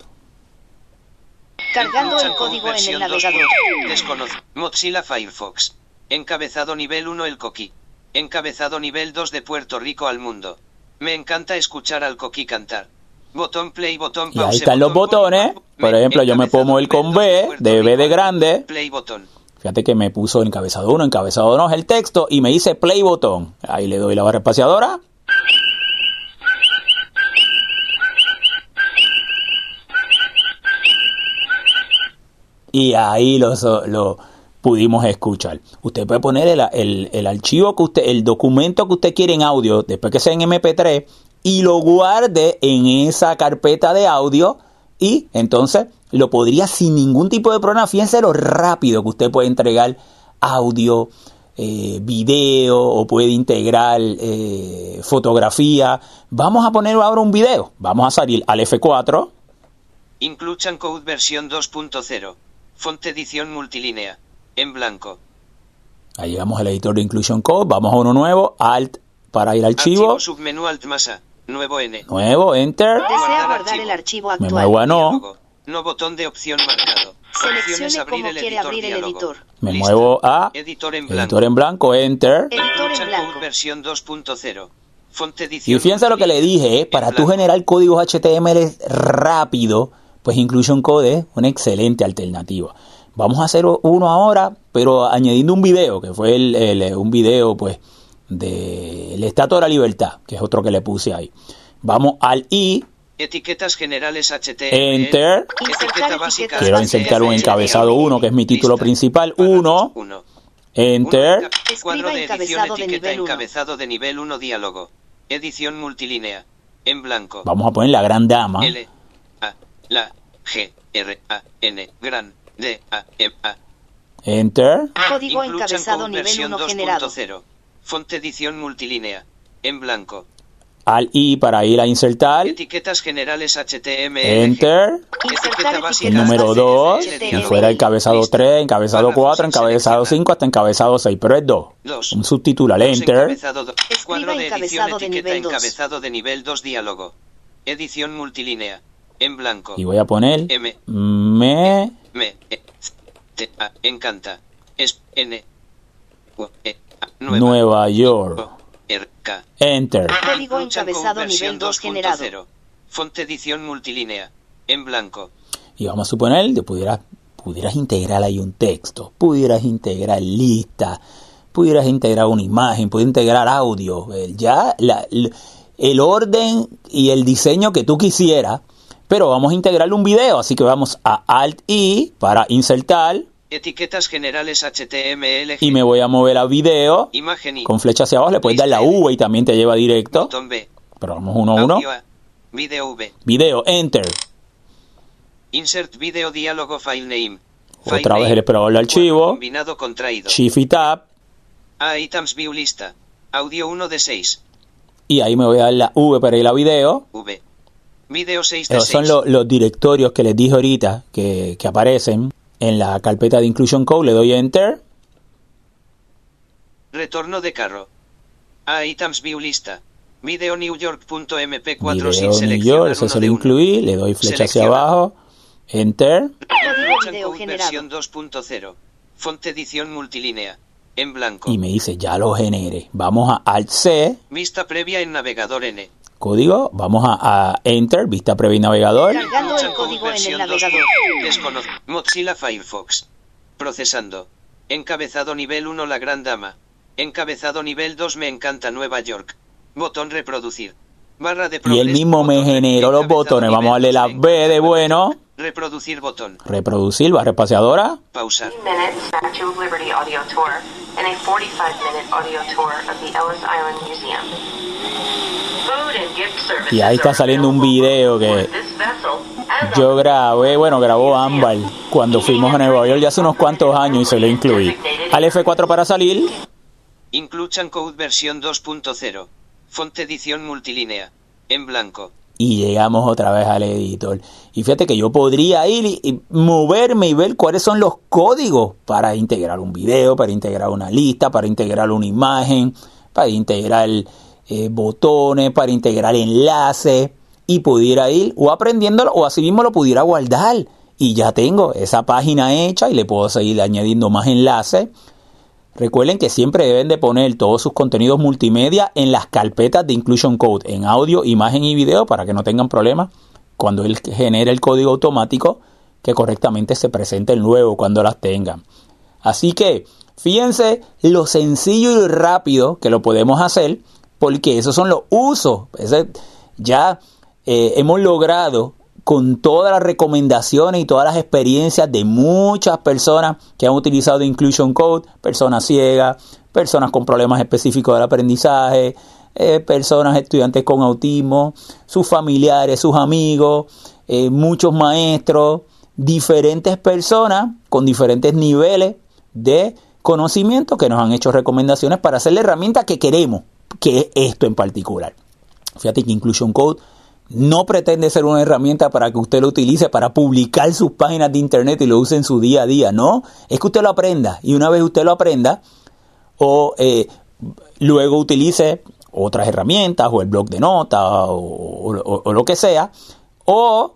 Cargando el código en el navegador. 2. Desconoce. Mozilla Firefox. Encabezado nivel 1 el coquí. Encabezado nivel 2 de Puerto Rico al mundo. Me encanta escuchar al coquí cantar. Botón play, botón Y pause. ahí están los botón botones. Por ejemplo, yo me puedo mover con nivel 2 B, de B de grande. Play botón. Fíjate que me puso encabezado 1, encabezado 2 el texto y me dice play botón. Ahí le doy la barra espaciadora. Y ahí lo, lo pudimos escuchar. Usted puede poner el, el- el archivo que usted, el documento que usted quiere en audio, después que sea en MP3, y lo guarde en esa carpeta de audio y entonces lo podría sin ningún tipo de problema. Fíjense lo rápido que usted puede entregar audio, eh, video o puede integrar eh, fotografía. Vamos a poner ahora un video. Vamos a salir al F4. Inclusion Code versión 2.0. Font edición multilínea. En blanco. Ahí llegamos al editor de Inclusion Code. Vamos a uno nuevo. Alt para ir al archivo. Archivo submenú Alt más A. Nuevo N. Nuevo, Enter. Desea Guardar archivo. el archivo Me actual. muevo a no. No botón de opción marcado. Seleccione abrir cómo el quiere editor abrir el diálogo. editor. Me Lista. muevo a Editor en blanco. editor en blanco, Enter. Editor en blanco. Versión 2.0. Font edición Y fíjense lo que le dije, ¿eh? para tú generar códigos HTML rápido, pues Inclusion Code es una excelente alternativa. Vamos a hacer uno ahora, pero añadiendo un video, que fue el, el- un video pues del Estatua de la Libertad, que es otro que le puse ahí. Vamos al I, Etiquetas generales HTML. Enter. Etiqueta básica quiero insertar un encabezado 1, que es mi título Lista. principal, Parágrafo 1, uno. Enter. Cuadro de edición encabezado de etiqueta nivel uno. encabezado de nivel 1 diálogo. Edición multilínea. En blanco. Vamos a poner la gran dama. L A la G R A N gran D A M A. Enter. Código encabezado nivel versión 1 generado. 2.0. Font edición multilínea. En blanco. Al I para ir a insertar. Etiquetas generales HTML. Enter. Insertar básica número básicas 2, HTML. y fuera encabezado 3, encabezado 4, encabezado 5, hasta encabezado 6, pero es 2. Dos. Un subtitular, Enter. Cuadro de edición etiqueta encabezado de nivel 2 diálogo. Edición multilínea. En blanco. Y voy a poner M. me Me. E, T, A. Encanta. Es. N. U, E, nueva. Nueva York. Enter. Código encabezado nivel 2 2.0. generado. Font edición multilínea. En blanco. Y vamos a suponer que pudieras, pudieras integrar ahí un texto, pudieras integrar lista, pudieras integrar una imagen, pudieras integrar audio. eh, Ya la- el orden y el diseño que tú quisieras, pero vamos a integrarle un video, así que vamos a Alt I para insertar Etiquetas generales HTML. y me voy a mover a video Imagen y. con flecha hacia abajo, le puedes dar la V y también te lleva directo, Botón B. pero vamos uno a uno. Video V. Video, Enter. Insert video diálogo file name. File Otra vez name. el explorador de archivo. Combinado contraído. Shift y Tab. A items view lista. Audio 1 de 6. Y ahí me voy a dar la V para ir a video. V. Video 6 de Esos 6. son lo- los directorios que les dije ahorita que, que aparecen en la carpeta de Inclusion Code. Le doy Enter. Retorno de carro. A items view lista. Video New York.mp4 Video sin New seleccionar York, ese uno se lo incluí. Le doy flecha hacia abajo. Enter. Video versión 2.0. Font edición multilínea. En blanco. Y me dice ya lo genere. Vamos a Alt C. Vista previa en navegador N. Código. Vamos a, a Enter. Vista previa y navegador. Cargando el Inclusion Code código en el versión navegador. 2. Descono- Mozilla Firefox. Procesando. Encabezado nivel 1 La Gran Dama. Encabezado nivel 2 Me encanta Nueva York. Botón reproducir. Barra de Y él mismo me generó los botones. Vamos a darle la 2, me B de bueno. Reproducir botón. Reproducir. Barra espaciadora. Pausar. minute Statue of Liberty audio tour and a 45 minute audio tour of the Ellis Island Museum. Food and gift services Y ahí está saliendo un video que Yo grabé, bueno, grabó Ámbar cuando fuimos a Nueva York ya hace unos cuantos años y se lo incluí. Al F4 para salir. Inclusion Code versión 2.0. Font edición multilínea. En blanco. Y llegamos otra vez al editor. Y fíjate que yo podría ir y, y moverme y ver cuáles son los códigos para integrar un video, para integrar una lista, para integrar una imagen, para integrar eh, botones, para integrar enlaces. Y pudiera ir o aprendiéndolo o así mismo lo pudiera guardar. Y ya tengo esa página hecha y le puedo seguir añadiendo más enlaces. Recuerden que siempre deben de poner todos sus contenidos multimedia en las carpetas de Inclusion Code, en audio, imagen y video, para que no tengan problemas cuando él genere el código automático que correctamente se presente luego cuando las tengan. Así que fíjense lo sencillo y rápido que lo podemos hacer, porque esos son los usos. Ya eh, hemos logrado con todas las recomendaciones y todas las experiencias de muchas personas que han utilizado Inclusion Code, personas ciegas, personas con problemas específicos del aprendizaje, eh, personas estudiantes con autismo, sus familiares, sus amigos, eh, muchos maestros, diferentes personas con diferentes niveles de conocimiento que nos han hecho recomendaciones para hacer la herramienta que queremos, que es esto en particular. Fíjate que Inclusion Code no pretende ser una herramienta para que usted lo utilice para publicar sus páginas de internet y lo use en su día a día. No, es que usted lo aprenda y una vez usted lo aprenda o eh, luego utilice otras herramientas o el blog de notas o, lo que sea o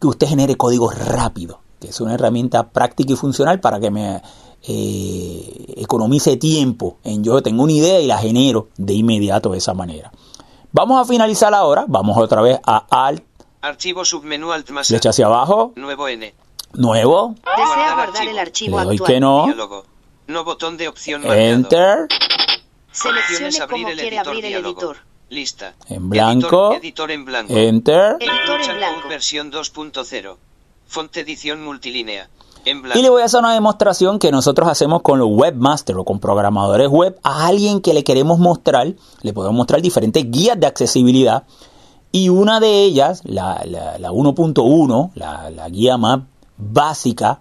que usted genere código rápido, que es una herramienta práctica y funcional para que me eh, economice tiempo en yo tengo una idea y la genero de inmediato de esa manera. Vamos a finalizar ahora, vamos otra vez a Alt, Archivo submenú Alt más flecha hacia abajo, Nuevo N. nuevo, Desea Guardar guardar archivo. el archivo le doy actual. que no, Diálogo. No botón de opción. Enter, Seleccione abrir el quiere editor abrir el diálogo. editor. Lista. En blanco. Editor, editor en blanco. Enter, Editor en blanco. Versión 2.0. Fonte edición multilínea. En blanco. Y le voy a hacer una demostración que nosotros hacemos con los webmasters o con programadores web a alguien que le queremos mostrar, le podemos mostrar diferentes guías de accesibilidad y una de ellas, la, la- la 1.1, la, la guía más básica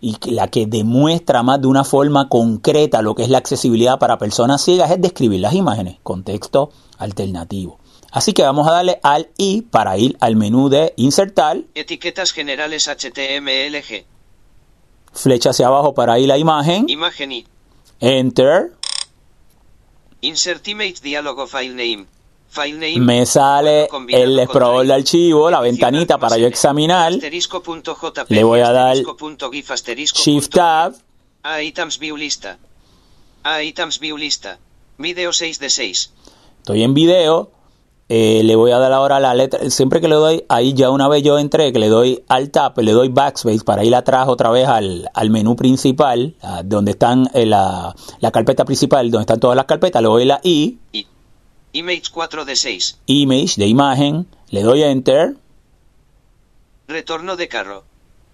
y la que demuestra más de una forma concreta lo que es la accesibilidad para personas ciegas es describir las imágenes con texto alternativo. Así que vamos a darle al I para ir al menú de insertar, Etiquetas generales HTMLG. Flecha hacia abajo para ir a imagen, Imagen y. enter, Insert image diálogo file name. File name. me sale el explorador de drive. archivo, la ventanita para yo examinar, Asterisco.jpg, Le voy a dar Shift Tab, A items view lista. A items view lista. Video 6 de 6. estoy en video, eh, le voy a dar ahora la letra, siempre que le doy, ahí ya una vez yo entré, que le doy al tap, le doy backspace para ir atrás otra vez al, al menú principal, a donde están eh, la, la carpeta principal, donde están todas las carpetas, le doy la I. Image 4 de 6. image de imagen, le doy enter, Retorno de carro.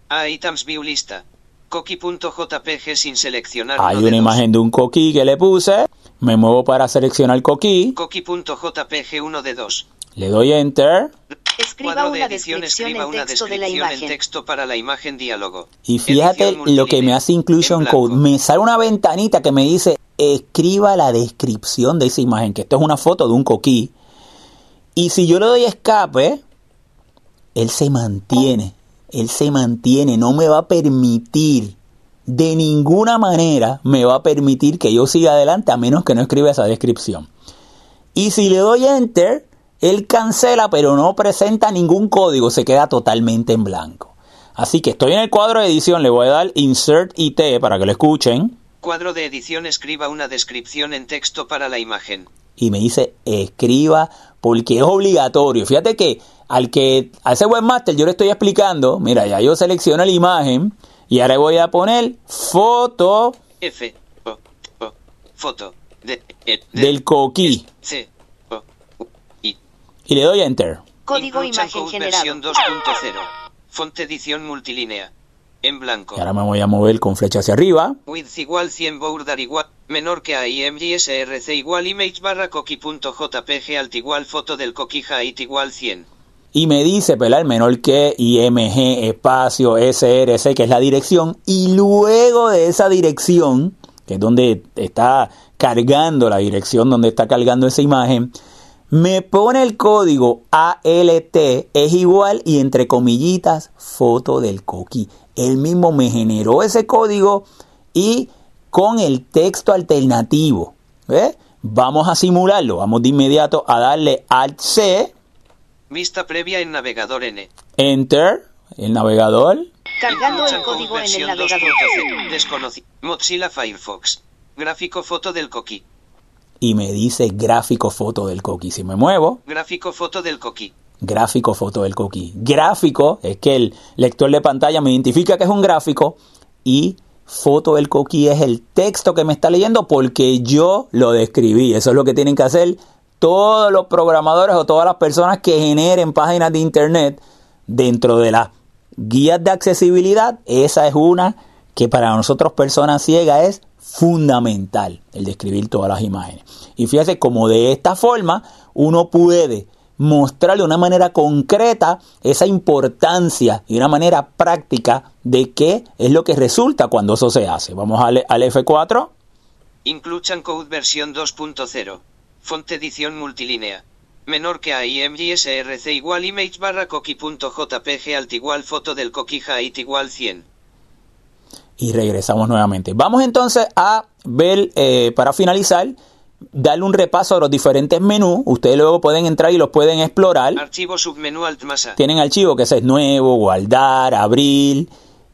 A items view lista. Coqui.jpg sin seleccionar. hay de una imagen de un coquí que le puse, me muevo para seleccionar coquí, Coqui.jpg 1 de 2. le doy enter, Escriba Cuadro de una edición descripción escriba una texto de la descripción en imagen. texto para la imagen diálogo. Y fíjate lo que me hace Inclusion. Code. Me sale una ventanita que me dice, escriba la descripción de esa imagen, que esto es una foto de un coquí. Y si yo le doy escape, él se mantiene. Él se mantiene. No me va a permitir, de ninguna manera, me va a permitir que yo siga adelante a menos que no escriba esa descripción. Y si le doy enter, él cancela, pero no presenta ningún código, se queda totalmente en blanco. Así que estoy en el cuadro de edición, le voy a dar Insert IT para que lo escuchen. Cuadro de edición escriba una descripción en texto para la imagen. Y me dice escriba porque es obligatorio. Fíjate que al que a ese webmaster yo le estoy explicando, mira, ya yo selecciono la imagen y ahora voy a poner foto F. O. O. Foto. De. E, de- del coquí C. O. I. y le doy enter. Código imagen Code generado. versión 2.0. Fonte edición multilínea. En blanco. Y ahora me voy a mover con flecha hacia arriba. Width igual 100 border igual menor que a imgsrc igual image barra coqui.jpg alt igual foto del coqui height igual 100. Y me dice, ¿verdad? El menor que IMG espacio SRC, que es la dirección, y luego de esa dirección, que es donde está cargando la dirección donde está cargando esa imagen, me pone el código ALT es igual y entre comillitas foto del coquí. Él mismo me generó ese código y con el texto alternativo. Vamos a simularlo. Vamos de inmediato a darle Alt C, Vista previa en navegador N. Enter, el navegador. Cargando el código en el versión navegador. 2.0. Desconoci- Mozilla Firefox. Gráfico foto del coqui. y me dice gráfico foto del coquí. Si me muevo, Gráfico foto del coqui. gráfico foto del coquí. Gráfico es que el lector de pantalla me identifica que es un gráfico y foto del coquí es el texto que me está leyendo porque yo lo describí. Eso es lo que tienen que hacer todos los programadores o todas las personas que generen páginas de internet dentro de las guías de accesibilidad. Esa es una que para nosotros personas ciegas es fundamental el describir todas las imágenes. Y fíjate como de esta forma uno puede mostrarle de una manera concreta esa importancia y una manera práctica de qué es lo que resulta cuando eso se hace. Vamos al, al F4. Inclusion Code versión 2.0. Font edición multilínea. Menor que AIMGSRC igual image barra coqui.jpg alt igual foto del coqui height igual 100. Y regresamos nuevamente. Vamos entonces a ver, eh, para finalizar, darle un repaso a los diferentes menús. Ustedes luego pueden entrar y los pueden explorar. Archivo submenú alt masa. Tienen archivo que es nuevo, guardar, abrir.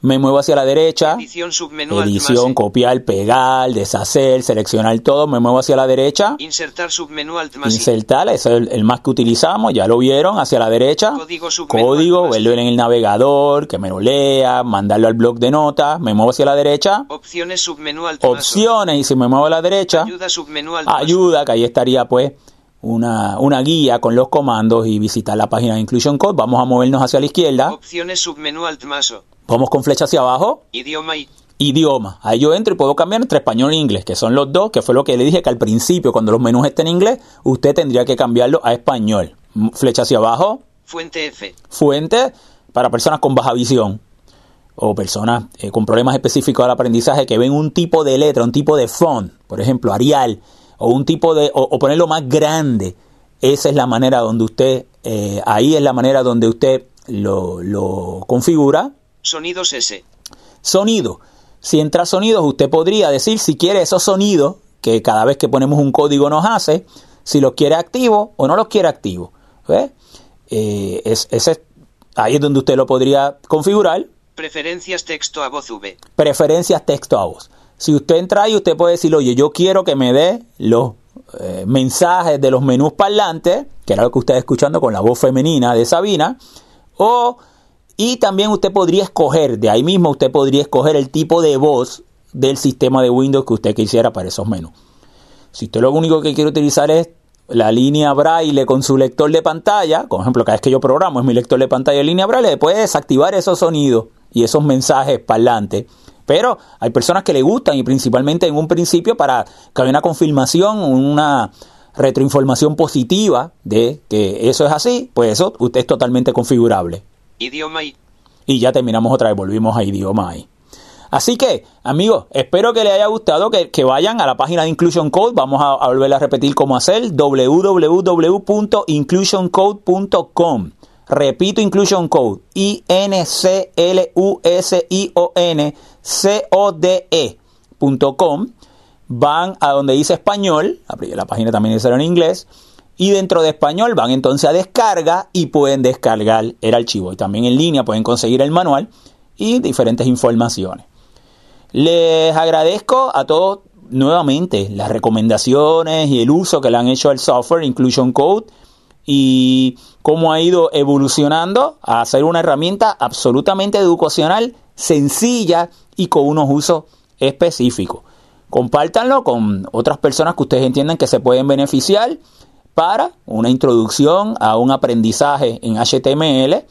Me muevo hacia la derecha. Edición submenú alt Edición, masa. copiar, pegar, deshacer, seleccionar todo. Me muevo hacia la derecha. Insertar submenú alt. Insertar, ese es el, el más que utilizamos, ya lo vieron, hacia la derecha. Código submenú Código, alt verlo en el navegador, que me lo lea, mandarlo al blog de notas. Me muevo hacia la derecha. Opciones submenú alt. Opciones, y si me muevo a la derecha, Ayuda submenú alt ayuda, que ahí estaría pues una, una guía con los comandos y visitar la página de Inclusion Code. Vamos a movernos hacia la izquierda. Opciones submenú alt maso. Vamos con flecha hacia abajo. Idioma y Idioma. Ahí yo entro y puedo cambiar entre español e inglés, que son los dos, que fue lo que le dije que al principio, cuando los menús estén en inglés, usted tendría que cambiarlo a español. M- Flecha hacia abajo. fuente F. Fuente para personas con baja visión o personas eh, con problemas específicos del aprendizaje que ven un tipo de letra, un tipo de font, por ejemplo, Arial, o un tipo de, o, o ponerlo más grande. Esa es la manera donde usted, eh, ahí es la manera donde usted lo, lo configura. Sonidos S. Sonido. Si entra sonidos, usted podría decir si quiere esos sonidos que cada vez que ponemos un código nos hace, si los quiere activo o no los quiere activo. ¿Ve? Eh, es, ese es- ahí es donde usted lo podría configurar. Preferencias texto a voz V. Preferencias texto a voz. Si usted entra ahí, usted puede decir, oye, yo quiero que me dé los eh, mensajes de los menús parlantes, que era lo que usted está escuchando con la voz femenina de Sabina, o y también usted podría escoger, de ahí mismo usted podría escoger el tipo de voz del sistema de Windows que usted quisiera para esos menús. Si usted lo único que quiere utilizar es la línea braille con su lector de pantalla, por ejemplo, cada vez que yo programo es mi lector de pantalla en línea braille, puede desactivar esos sonidos y esos mensajes parlantes. Pero hay personas que le gustan y principalmente en un principio para que haya una confirmación, una retroinformación positiva de que eso es así, pues eso usted es totalmente configurable. Idioma y Y ya terminamos otra vez, volvimos a idioma ahí. Así que, amigos, espero que les haya gustado, que, que vayan a la página de Inclusion Code. Vamos a, a volver a repetir cómo hacer. www.inclusioncode.com. Repito, Inclusion Code. I-N-C-L-U-S-I-O-N-C-O-D-E.com. Van a donde dice español. La página también dice en inglés. Y dentro de español van entonces a descarga y pueden descargar el archivo. Y también en línea pueden conseguir el manual y diferentes informaciones. Les agradezco a todos nuevamente las recomendaciones y el uso que le han hecho al software Inclusion Code y cómo ha ido evolucionando a ser una herramienta absolutamente educacional, sencilla y con unos usos específicos. Compártanlo con otras personas que ustedes entiendan que se pueden beneficiar para una introducción a un aprendizaje en HTML.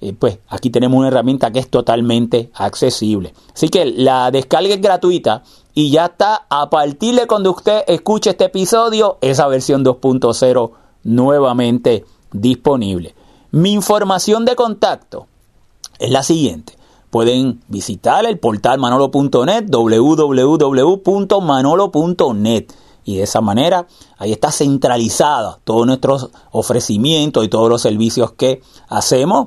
Eh, pues aquí tenemos una herramienta que es totalmente accesible. Así que la descarga es gratuita y ya está a partir de cuando usted escuche este episodio, esa versión 2.0 nuevamente disponible. Mi información de contacto es la siguiente. Pueden visitar el portal manolo.net, www.manolo.net. Y de esa manera, ahí está centralizada todos nuestros ofrecimientos y todos los servicios que hacemos.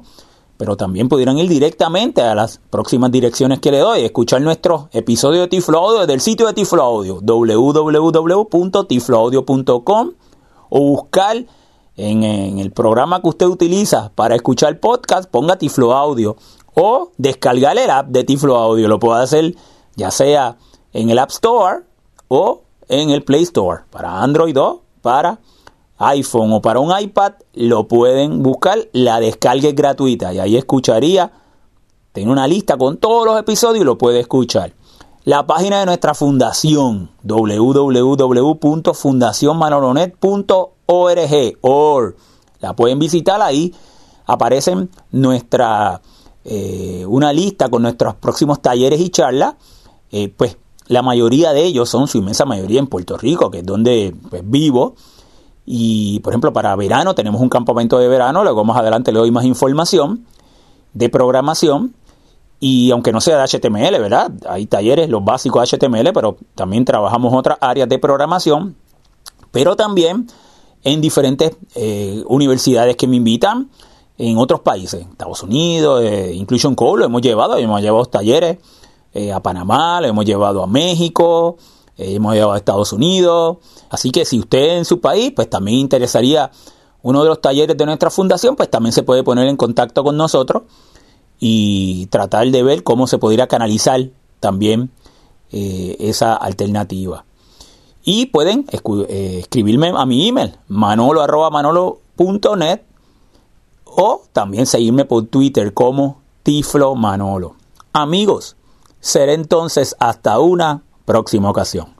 Pero también pudieran ir directamente a las próximas direcciones que le doy, escuchar nuestro episodio de Tiflo Audio desde el sitio de Tiflo Audio, www.tifloaudio.com o buscar en, en, el programa que usted utiliza para escuchar podcast, ponga Tiflo Audio o descargar el app de Tiflo Audio. Lo puede hacer ya sea en el App Store o en el Play Store para Android o para iPhone o para un iPad. Lo pueden buscar, la descarga es gratuita y ahí escucharía. Tiene una lista con todos los episodios y lo puede escuchar. La página de nuestra fundación www.fundacionmanolonet.org la pueden visitar ahí aparecen nuestra eh, una lista con nuestros próximos talleres y charlas eh, pues la mayoría de ellos son su inmensa mayoría en Puerto Rico que es donde pues, vivo y por ejemplo para verano tenemos un campamento de verano luego más adelante le doy más información de programación Y aunque no sea de HTML, ¿verdad? Hay talleres, los básicos de HTML, pero también trabajamos otras áreas de programación. Pero también en diferentes eh, universidades que me invitan en otros países, Estados Unidos, eh, Inclusion Code, lo hemos llevado, hemos llevado talleres eh, a Panamá, lo hemos llevado a México, eh, hemos llevado a Estados Unidos. Así que si usted en su país, pues también interesaría uno de los talleres de nuestra fundación, pues también se puede poner en contacto con nosotros y tratar de ver cómo se podría canalizar también eh, esa alternativa. Y pueden escribirme a mi email, manolo manolo.net o también seguirme por Twitter como Tiflo Manolo. Amigos, seré entonces hasta una próxima ocasión.